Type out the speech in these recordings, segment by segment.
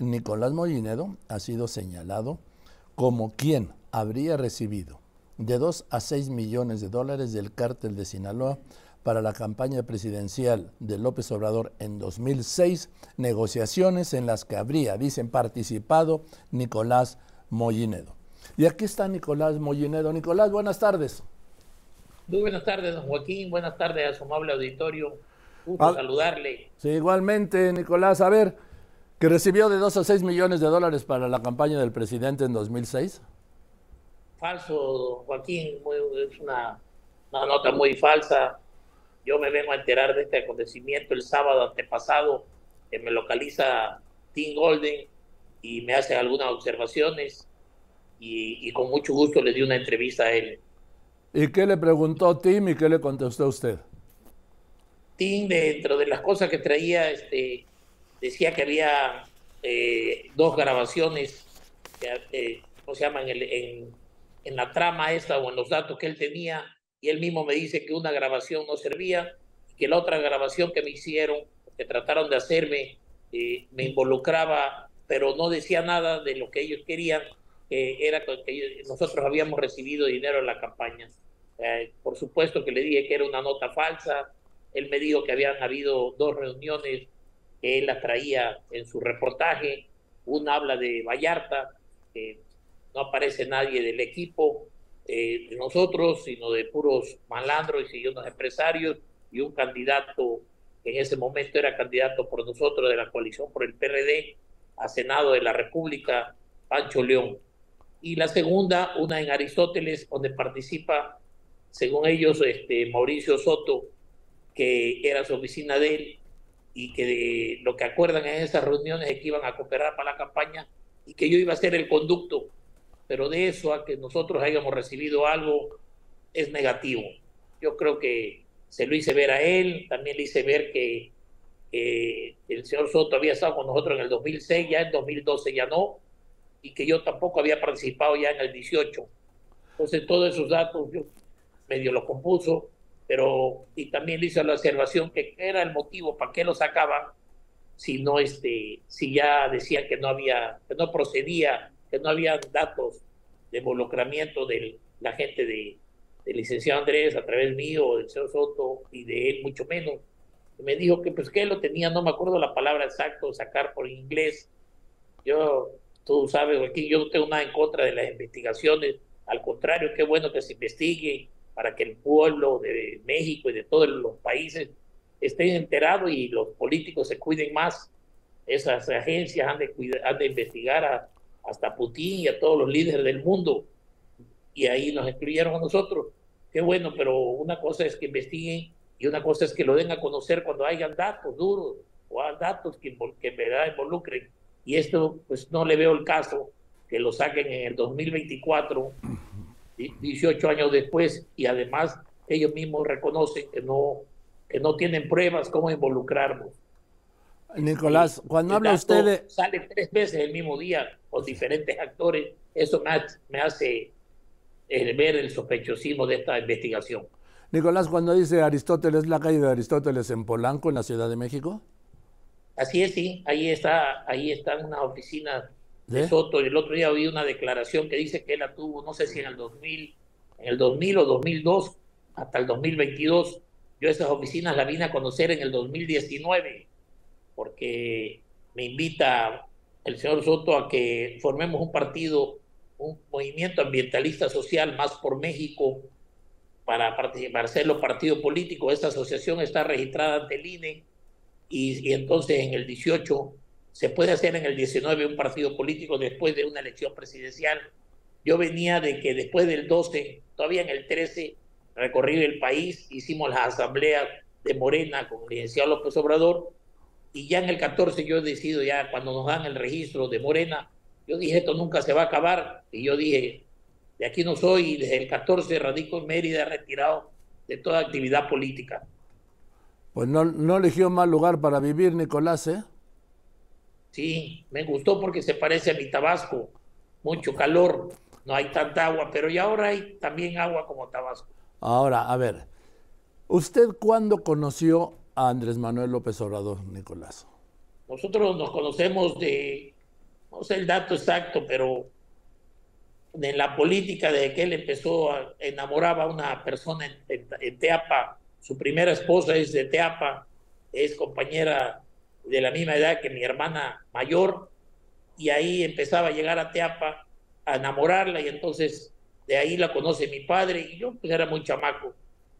Nicolás Mollinedo ha sido señalado como quien habría recibido de 2 a 6 millones de dólares del cártel de Sinaloa para la campaña presidencial de López Obrador en 2006, negociaciones en las que habría, dicen, participado Nicolás Mollinedo. Y aquí está Nicolás Mollinedo. Nicolás, buenas tardes. Muy buenas tardes, don Joaquín. Buenas tardes a su amable auditorio. Gusto ah, saludarle. Sí, igualmente, Nicolás. A ver, que recibió de 2 a 6 millones de dólares para la campaña del presidente en 2006 falso, Joaquín, es una, nota muy falsa. Yo me vengo a enterar de este acontecimiento el sábado antepasado, que me localiza Tim Golden y me hace algunas observaciones y, con mucho gusto le di una entrevista a él. ¿Y qué le preguntó Tim y qué le contestó usted? Tim, dentro de las cosas que traía, este, decía que había eh, dos grabaciones, eh, ¿cómo se llaman? en, en la trama esta o en los datos que él tenía y él mismo me dice que una grabación no servía que la otra grabación que me hicieron, que trataron de hacerme, eh, me involucraba, pero no decía nada de lo que ellos querían, que era que nosotros habíamos recibido dinero en la campaña. Eh, por supuesto que le dije que era una nota falsa, él me dijo que habían habido dos reuniones que él las traía en su reportaje, una habla de Vallarta, que no aparece nadie del equipo eh, de nosotros, sino de puros malandros y unos empresarios y un candidato que en ese momento era candidato por nosotros de la coalición por el PRD a Senado de la República, Pancho León. Y la segunda, una en Aristóteles, donde participa, según ellos, este, Mauricio Soto, que era su oficina de él, y que lo que acuerdan en esas reuniones es que iban a cooperar para la campaña y que yo iba a ser el conducto pero de eso a que nosotros hayamos recibido algo es negativo. Yo creo que se lo hice ver a él, también le hice ver que el señor Soto había estado con nosotros en el 2006, ya en 2012 ya no, y que yo tampoco había participado ya en el 18. Entonces todos esos datos yo medio lo compuso, pero y también le hice la observación que era el motivo para qué lo sacaban si no este si ya decían que no había que no procedía que no había datos de involucramiento de la gente de, del licenciado Andrés a través mío, del señor Soto y de él mucho menos. Me dijo que pues que él lo tenía, no me acuerdo la palabra exacta, sacar por inglés. Yo, tú sabes, aquí yo no tengo nada en contra de las investigaciones, al contrario, qué bueno que se investigue para que el pueblo de México y de todos los países estén enterados y los políticos se cuiden más. Esas agencias han de, han de investigar a, hasta Putin y a todos los líderes del mundo. Y ahí nos excluyeron a nosotros. Qué bueno, pero una cosa es que investiguen y una cosa es que lo den a conocer cuando hayan datos duros o datos que, que en verdad involucren. Y esto, pues no le veo el caso que lo saquen en el 2024, 18 años después, y además ellos mismos reconocen que no, que no tienen pruebas cómo involucrarnos. Nicolás, cuando habla usted de... Sale tres veces el mismo día con diferentes actores, eso me, hace eh, ver el sospechosismo de esta investigación. Nicolás, cuando dice Aristóteles, la calle de Aristóteles en Polanco, en la Ciudad de México. Así es, sí, ahí está, ahí están unas oficinas de Soto. El otro día oí una declaración que dice que él la tuvo, no sé si en el 2000, en el 2000 o 2002, hasta el 2022. Yo esas oficinas las vine a conocer en el 2019 porque me invita el señor Soto a que formemos un partido, un movimiento ambientalista social más por México para participar, hacerlo partido político. Esta asociación está registrada ante el INE y, entonces en el 18 se puede hacer en el 19 un partido político después de una elección presidencial. Yo venía de que después del 12, todavía en el 13, recorrí el país, hicimos las asambleas de Morena con el licenciado López Obrador y ya en el 14 yo he decidido, ya cuando nos dan el registro de Morena, yo dije, esto nunca se va a acabar. Y yo dije, de aquí no soy, y desde el 14 radico en Mérida, retirado de toda actividad política. Pues no, no eligió mal lugar para vivir, Nicolás, ¿eh? Sí, me gustó porque se parece a mi Tabasco. Mucho calor, no hay tanta agua, pero ya ahora hay también agua como Tabasco. Ahora, a ver, ¿usted cuándo conoció Andrés Manuel López Obrador, Nicolás? Nosotros nos conocemos de no sé el dato exacto, pero en la política desde que él empezó a enamoraba a una persona en, Teapa, su primera esposa es de Teapa, es compañera de la misma edad que mi hermana mayor, y ahí empezaba a llegar a Teapa a enamorarla, y entonces de ahí la conoce mi padre, y yo pues era muy chamaco,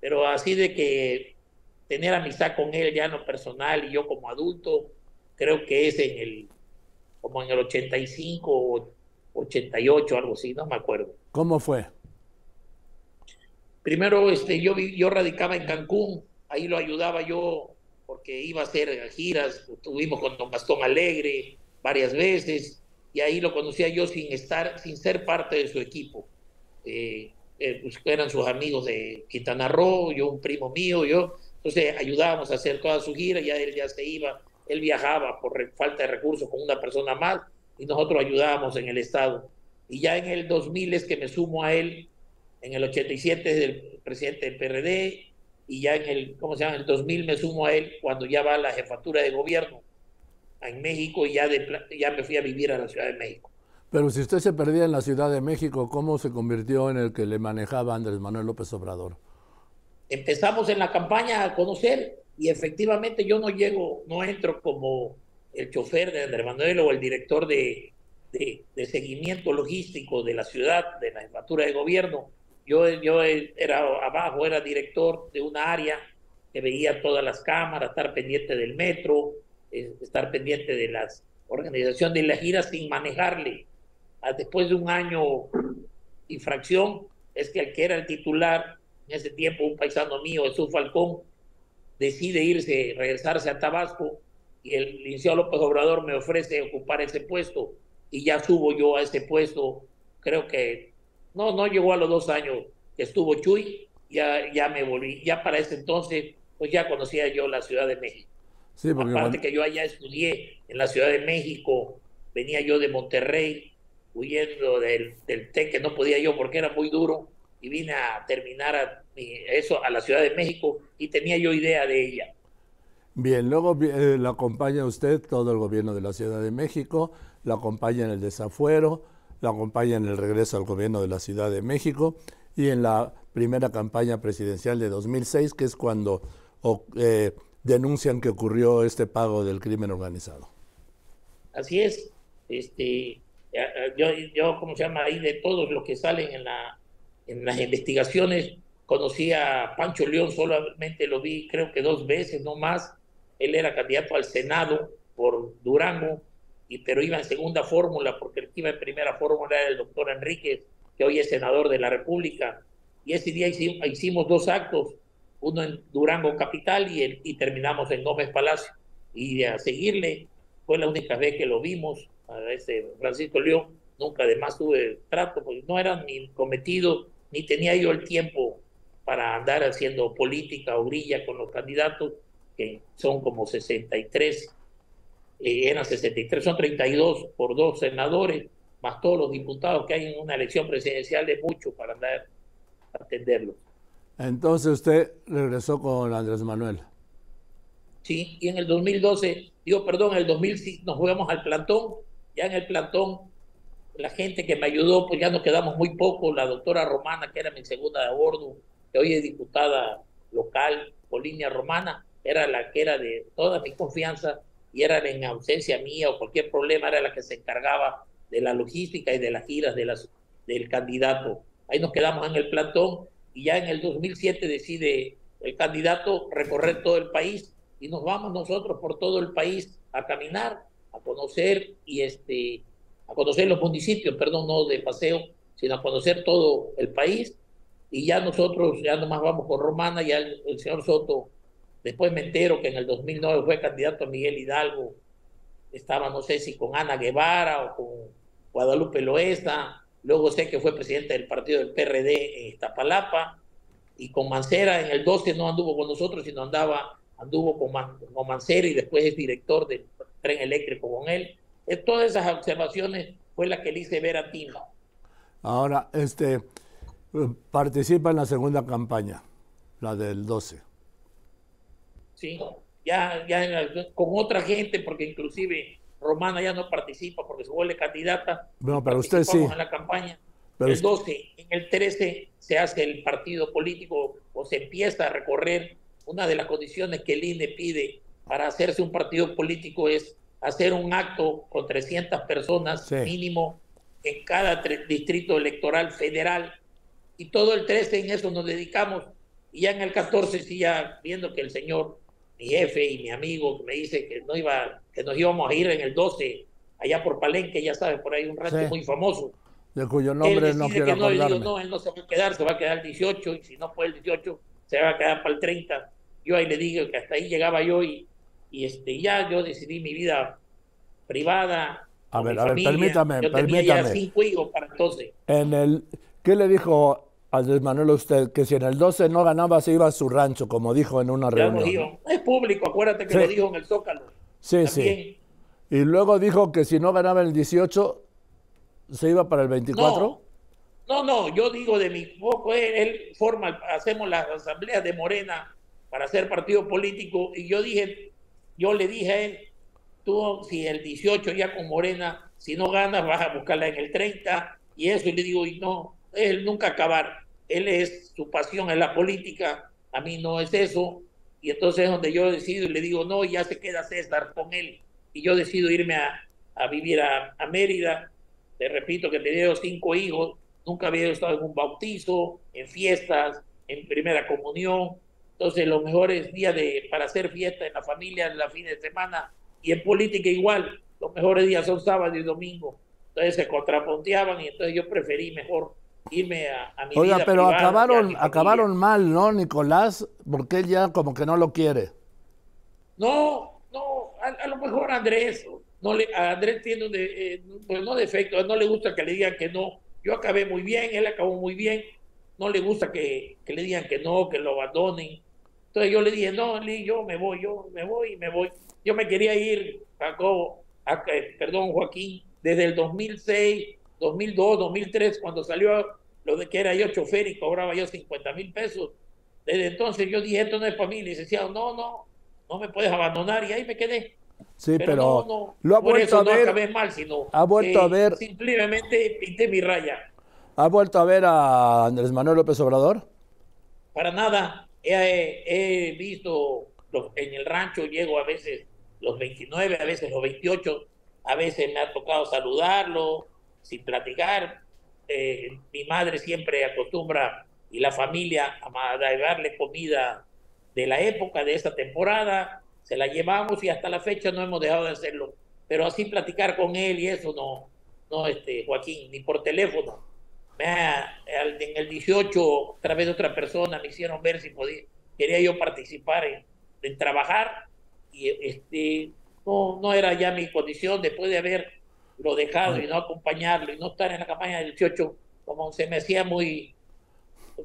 pero así de que tener amistad con él ya no personal y yo como adulto, creo que es en el, como en el 85 o 88, algo así, no me acuerdo. ¿Cómo fue? Primero, este, yo, yo radicaba en Cancún, ahí lo ayudaba yo porque iba a hacer giras, estuvimos con Don Bastón Alegre varias veces, y ahí lo conocía yo sin estar, sin ser parte de su equipo. Eh, eh, pues, eran sus amigos de Quintana Roo, yo un primo mío, yo, entonces ayudábamos a hacer toda su gira, ya él ya se iba, él viajaba por falta de recursos con una persona más, y nosotros ayudábamos en el Estado. Y ya en el 2000 es que me sumo a él, en el 87 es el presidente del PRD, y ya en el, ¿cómo se llama? En el 2000 me sumo a él cuando ya va a la jefatura de gobierno en México y ya, ya me fui a vivir a la Ciudad de México. Pero si usted se perdía en la Ciudad de México, ¿cómo se convirtió en el que le manejaba Andrés Manuel López Obrador? Empezamos en la campaña a conocer y efectivamente yo no llego, no entro como el chofer de Andrés Manuel o el director de, de, seguimiento logístico de la ciudad, de la jefatura de gobierno. Yo, yo era abajo, era director de una área que veía todas las cámaras, estar pendiente del metro, estar pendiente de las organización de la gira sin manejarle. Ah, después de un año infracción, es que el que era el titular en ese tiempo, un paisano mío, Jesús Falcón, decide irse, regresarse a Tabasco y el licenciado López Obrador me ofrece ocupar ese puesto y ya subo yo a ese puesto, creo que no, no llegó a los dos años que estuvo Chuy, ya, ya me volví, ya para ese entonces, pues ya conocía yo la Ciudad de México. Sí, porque Aparte que yo allá estudié en la Ciudad de México, venía yo de Monterrey, huyendo del, del TEC, que no podía yo porque era muy duro, y vine a terminar a, eso a la Ciudad de México y tenía yo idea de ella. Bien, luego eh, la acompaña usted todo el gobierno de la Ciudad de México, la acompaña en el desafuero, la acompaña en el regreso al gobierno de la Ciudad de México y en la primera campaña presidencial de 2006, que es cuando eh, denuncian que ocurrió este pago del crimen organizado. Así es. Este, yo, yo, ¿cómo se llama? Ahí de todos los que salen en, la, en las investigaciones, conocí a Pancho León, solamente lo vi creo que dos veces, no más. Él era candidato al Senado por Durango, y, pero iba en segunda fórmula, porque el que iba en primera fórmula era el doctor Enríquez, que hoy es senador de la República. Y ese día hicimos, hicimos dos actos uno en Durango Capital y, el, y terminamos en Gómez Palacio. Y a seguirle, fue la única vez que lo vimos, a ese Francisco León, nunca además tuve trato, porque no era ni cometido, ni tenía yo el tiempo para andar haciendo política o grilla con los candidatos, que son como 63, eh, eran 63, son 32 por dos senadores, más todos los diputados que hay en una elección presidencial, de mucho para andar a atenderlos. Entonces usted regresó con Andrés Manuel. Sí, y en el 2012, digo, perdón, en el 2000 nos jugamos al plantón, ya en el plantón, la gente que me ayudó, pues ya nos quedamos muy poco, la doctora Romana, que era mi segunda de bordo, que hoy es diputada local por línea romana, era la que era de toda mi confianza y era en ausencia mía o cualquier problema, era la que se encargaba de la logística y de las giras del candidato. Ahí nos quedamos en el plantón y ya en el 2007 decide el candidato recorrer todo el país y nos vamos nosotros por todo el país a caminar, a conocer y este a conocer los municipios, perdón, no de paseo, sino a conocer todo el país y ya nosotros ya nomás vamos con Romana, ya el señor Soto, después me entero que en el 2009 fue candidato a Miguel Hidalgo, estaba no sé si con Ana Guevara o con Guadalupe Loesa, Luego sé que fue presidente del partido del PRD en Iztapalapa. Y con Mancera en el 12 no anduvo con nosotros, sino andaba, anduvo con, Mancera y después es director del tren eléctrico con él. Eh, todas esas observaciones fue la que le hice ver a Tino. Ahora, este, participa en la segunda campaña, la del 12. Sí, ya, ya con otra gente, porque inclusive Romana ya no participa porque se vuelve candidata. No, pero usted sí. en la campaña. el 12, en el 13 se hace el partido político o se empieza a recorrer. Una de las condiciones que el INE pide para hacerse un partido político es hacer un acto con 300 personas mínimo en cada distrito electoral federal. Y todo el 13 en eso nos dedicamos. Y ya en el 14, sí, ya viendo que el señor, mi jefe y mi amigo, me dice que, no iba, que nos íbamos a ir en el 12, allá por Palenque, ya sabe, por ahí un rancho muy famoso. De cuyo nombre no quiero que no, digo, no, él no se va a quedar, se va a quedar el 18, y si no fue el 18, se va a quedar para el 30. Yo ahí le digo que hasta ahí llegaba yo y, y este, ya yo decidí mi vida privada. A ver, a ver, permítame, yo permítame. Tenía ya cinco hijos para entonces. En el, ¿Qué le dijo Andrés Manuel usted? Que si en el 12 no ganaba se iba a su rancho, como dijo en una reunión. Es público, acuérdate que lo dijo en el Zócalo. Sí, sí. Y luego dijo que si no ganaba el 18 se iba para el 24. No, no, yo digo de mi poco, él, él forma, hacemos las asambleas de Morena para hacer partido político y yo dije, yo le dije a él, tú si el 18 ya con Morena, si no ganas vas a buscarla en el 30 y eso, y le digo, y no, él nunca acabar, él es, su pasión es la política, a mí no es eso, y entonces es donde yo decido y le digo, no, ya se queda César con él, y yo decido irme a, vivir a, a, Mérida, te repito que tenía cinco hijos, nunca había estado en un bautizo, en fiestas, en primera comunión, entonces, los mejores días de, para hacer fiesta en la familia, en la fin de semana. Y en política igual, los mejores días son sábado y domingo. Entonces se contrapunteaban y entonces yo preferí mejor irme a, a mi Oiga, pero acabaron, acabaron mal, ¿no, Nicolás? Porque él ya como que no lo quiere. No, no, a, lo mejor Andrés, no le, a Andrés tiene un, eh, pues no defecto, no le gusta que le digan que no. Yo acabé muy bien, él acabó muy bien, no le gusta que, que le digan que no, que lo abandonen. Entonces yo le dije, no, Lee, yo me voy, yo me voy me voy. Yo me quería ir, Jacobo, a, perdón, Joaquín, desde el 2006, 2002, 2003, cuando salió lo de que era yo chofer y cobraba yo 50 mil pesos. Desde entonces yo dije, esto no es para mí, licenciado, no, no, no me puedes abandonar y ahí me quedé. Sí, pero, no, lo ha vuelto a ver. No acabé mal, sino ha vuelto a ver. Simplemente pinté mi raya. ¿Ha vuelto a ver a Andrés Manuel López Obrador? Para nada he, visto en el rancho, llego a veces los 29, a veces los 28, a veces me ha tocado saludarlo, sin platicar. Eh, mi madre siempre acostumbra y la familia a darle comida de la época, de esta temporada, se la llevamos y hasta la fecha no hemos dejado de hacerlo. Pero así platicar con él y eso no, no, este, Joaquín, ni por teléfono en el 18, a través de otra persona, me hicieron ver si podía, quería yo participar en, trabajar y este, no, no era ya mi condición después de haberlo dejado y no acompañarlo y no estar en la campaña del 18, como se me hacía muy,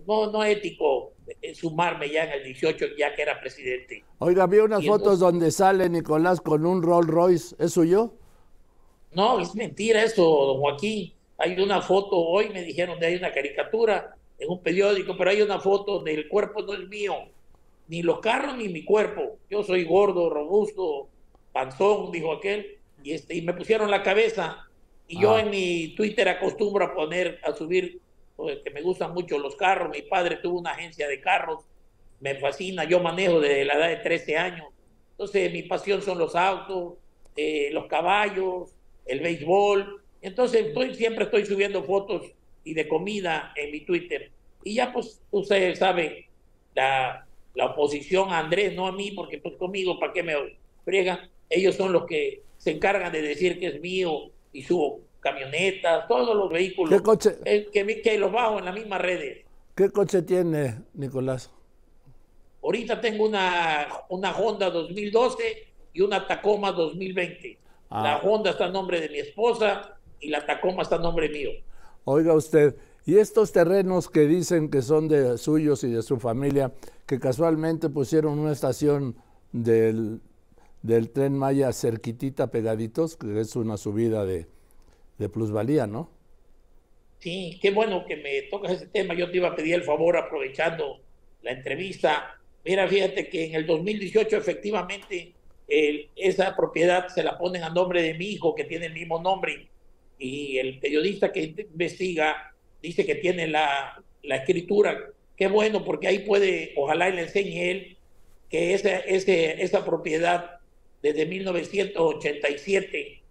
no, no ético sumarme ya en el 18, ya que era presidente. Oiga, vi unas fotos donde sale Nicolás con un Rolls Royce, ¿es suyo? No, es mentira eso, don Joaquín. Hay una foto, hoy me dijeron que hay una caricatura en un periódico, pero hay una foto donde el cuerpo no es mío, ni los carros ni mi cuerpo. Yo soy gordo, robusto, panzón, dijo aquel, y, este, y me pusieron la cabeza. Y yo ah. en mi Twitter acostumbro a poner, a subir, pues, que me gustan mucho los carros. Mi padre tuvo una agencia de carros, me fascina, yo manejo desde la edad de 13 años. Entonces mi pasión son los autos, eh, los caballos, el béisbol, entonces estoy, siempre estoy subiendo fotos y de comida en mi Twitter. Y ya pues ustedes saben, la, la oposición a Andrés, no a mí, porque pues conmigo, ¿para qué me friegan? Ellos son los que se encargan de decir que es mío y subo camionetas, todos los vehículos. ¿Qué coche? Eh, que, que los bajo en las mismas redes. ¿Qué coche tiene, Nicolás? Ahorita tengo una, una Honda 2012 y una Tacoma 2020. La ah. Honda está en nombre de mi esposa y la Tacoma está a nombre mío. Oiga usted, y estos terrenos que dicen que son de suyos y de su familia, que casualmente pusieron una estación del, del tren Maya cerquitita, pegaditos, que es una subida de, de plusvalía, ¿no? Sí, qué bueno que me tocas ese tema. Yo te iba a pedir el favor, aprovechando la entrevista. Mira, fíjate que en el 2018 efectivamente esa propiedad se la ponen a nombre de mi hijo, que tiene el mismo nombre, y el periodista que investiga dice que tiene la, la escritura. Qué bueno, porque ahí puede, ojalá le enseñe él que esa, ese, esa propiedad desde 1987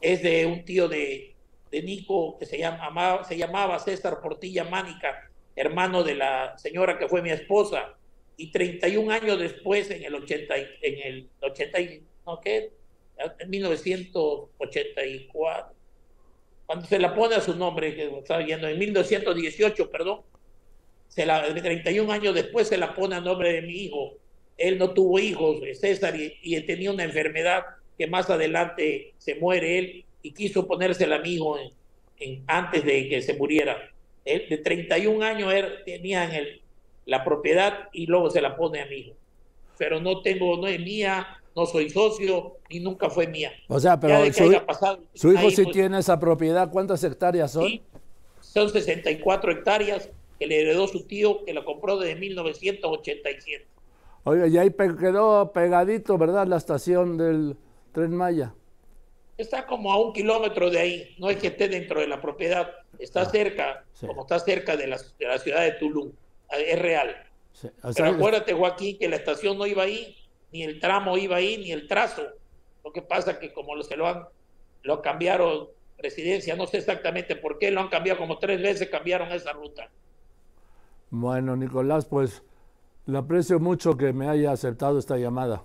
es de un tío de, de Nico que se, llama, se llamaba César Portilla Mánica, hermano de la señora que fue mi esposa. Y 31 años después, en el 80, en el 80, ¿no qué? En 1984, cuando se la pone a su nombre, que estaba viendo, en 1918, perdón, se la, 31 años después se la pone a nombre de mi hijo. Él no tuvo hijos, César, y, tenía una enfermedad que más adelante se muere él y quiso ponérsela a mi hijo en, antes de que se muriera. Él de 31 años él tenía en el, la propiedad y luego se la pone a mi hijo. Pero no tengo, no es mía, no soy socio ni nunca fue mía. O sea, pero su, hijo sí pues, tiene esa propiedad. ¿Cuántas hectáreas son? Sí, son 64 hectáreas que le heredó su tío, que la compró desde 1987. Oiga, y ahí quedó pegadito, ¿verdad? La estación del Tren Maya. Está como a un kilómetro de ahí, no es que esté dentro de la propiedad, está ah, cerca, como está cerca de la, de la, ciudad de Tulum, es real. Pero acuérdate, Joaquín, que la estación no iba ahí, ni el tramo iba ahí, ni el trazo. Lo que pasa es que como se lo han, lo cambiaron presidencia, no sé exactamente por qué, lo han cambiado como tres veces, cambiaron esa ruta. Bueno, Nicolás, pues le aprecio mucho que me haya aceptado esta llamada.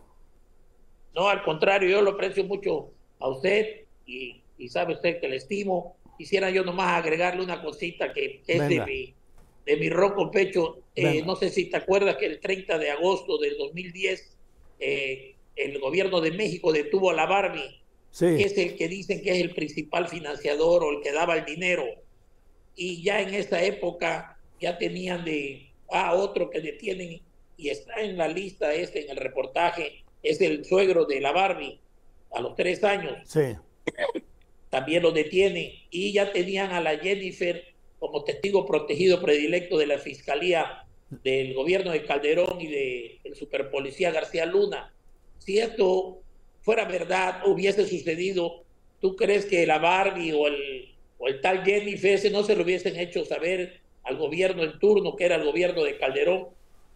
No, al contrario, yo lo aprecio mucho a usted y, sabe usted que le estimo. Quisiera yo nomás agregarle una cosita que, es de mi, de mi roco pecho. Eh, no sé si te acuerdas que el 30 de agosto del 2010 eh, el gobierno de México detuvo a la Barbie, que es el que dicen que es el principal financiador o el que daba el dinero. Y ya en esa época ya tenían de a ah, otro que detienen y está en la lista este, en el reportaje, es el suegro de la Barbie a los tres años. Sí. También lo detienen y ya tenían a la Jennifer como testigo protegido predilecto de la Fiscalía del gobierno de Calderón y del de superpolicía García Luna. Si esto fuera verdad, hubiese sucedido, ¿tú crees que la Barbie o el, o el tal Jennifer ese no se lo hubiesen hecho saber al gobierno en turno, que era el gobierno de Calderón,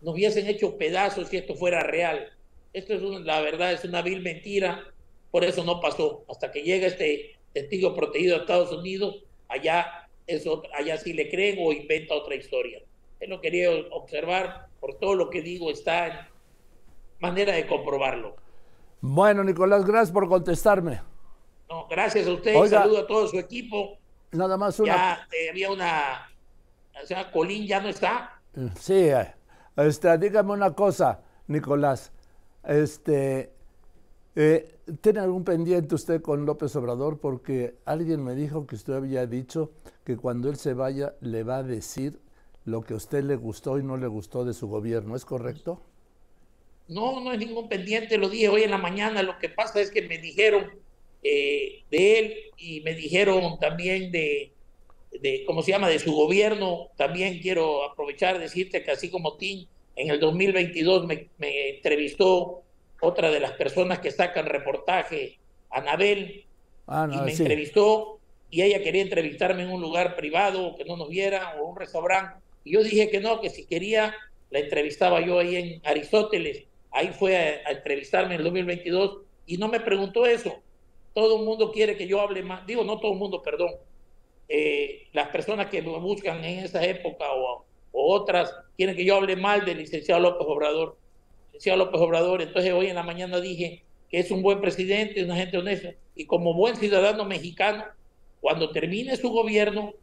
nos hubiesen hecho pedazos si esto fuera real. Esto es la verdad, es una vil mentira, por eso no pasó. Hasta que llega este testigo protegido a Estados Unidos, allá, eso, allá sí le creen o inventa otra historia. Él lo quería observar, por todo lo que digo, está en manera de comprobarlo. Bueno, Nicolás, gracias por contestarme. No, gracias a usted, saludo a todo su equipo. Nada más una. Ya eh, había una o sea, Colín ya no está. Sí, eh, este, dígame una cosa, Nicolás. Este, eh, ¿Tiene algún pendiente usted con López Obrador? Porque alguien me dijo que usted había dicho que cuando él se vaya le va a decir lo que a usted le gustó y no le gustó de su gobierno. ¿Es correcto? No, no hay ningún pendiente. Lo dije hoy en la mañana. Lo que pasa es que me dijeron eh, de él y me dijeron también de, de, ¿cómo se llama?, de su gobierno. También quiero aprovechar decirte que así como Tim, en el 2022 me, entrevistó otra de las personas que sacan reportaje, Anabel, ah, y me entrevistó y ella quería entrevistarme en un lugar privado, que no nos viera, o un restaurante. Y yo dije que no, que si quería, la entrevistaba yo ahí en Aristóteles. Ahí fue a, a entrevistarme en el 2022 y no me preguntó eso. Todo el mundo quiere que yo hable más. Digo, no todo el mundo, perdón eh, las personas que me buscan en esa época o, otras quieren que yo hable mal del licenciado López Obrador. Licenciado López Obrador, entonces hoy en la mañana dije que es un buen presidente, una gente honesta, y como buen ciudadano mexicano, cuando termine su gobierno,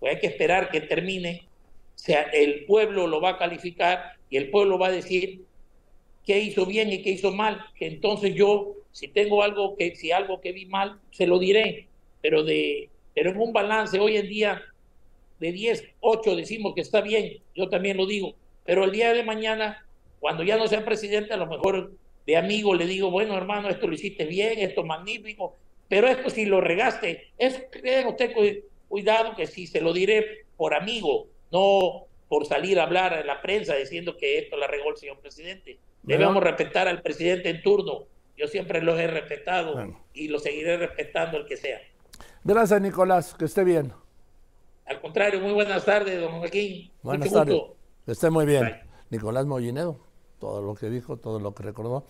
pues hay que esperar que termine, sea, el pueblo lo va a calificar y el pueblo va a decir qué hizo bien y qué hizo mal, entonces yo, si tengo algo que, si algo que vi mal, se lo diré, pero de pero en un balance hoy en día de 10, 8 decimos que está bien, yo también lo digo, pero el día de mañana, cuando ya no sea presidente, a lo mejor de amigo le digo, bueno hermano, esto lo hiciste bien, esto magnífico, pero esto si lo regaste, es, tenga usted cuidado que si se lo diré por amigo, no por salir a hablar en la prensa diciendo que esto la regó el señor presidente. Debemos respetar al presidente en turno yo siempre los he respetado y los seguiré respetando el que sea. Gracias, Nicolás. Que esté bien. Al contrario, muy buenas tardes, don Joaquín. Buenas tardes. Que esté muy bien. Nicolás Mollinedo, todo lo que dijo, todo lo que recordó.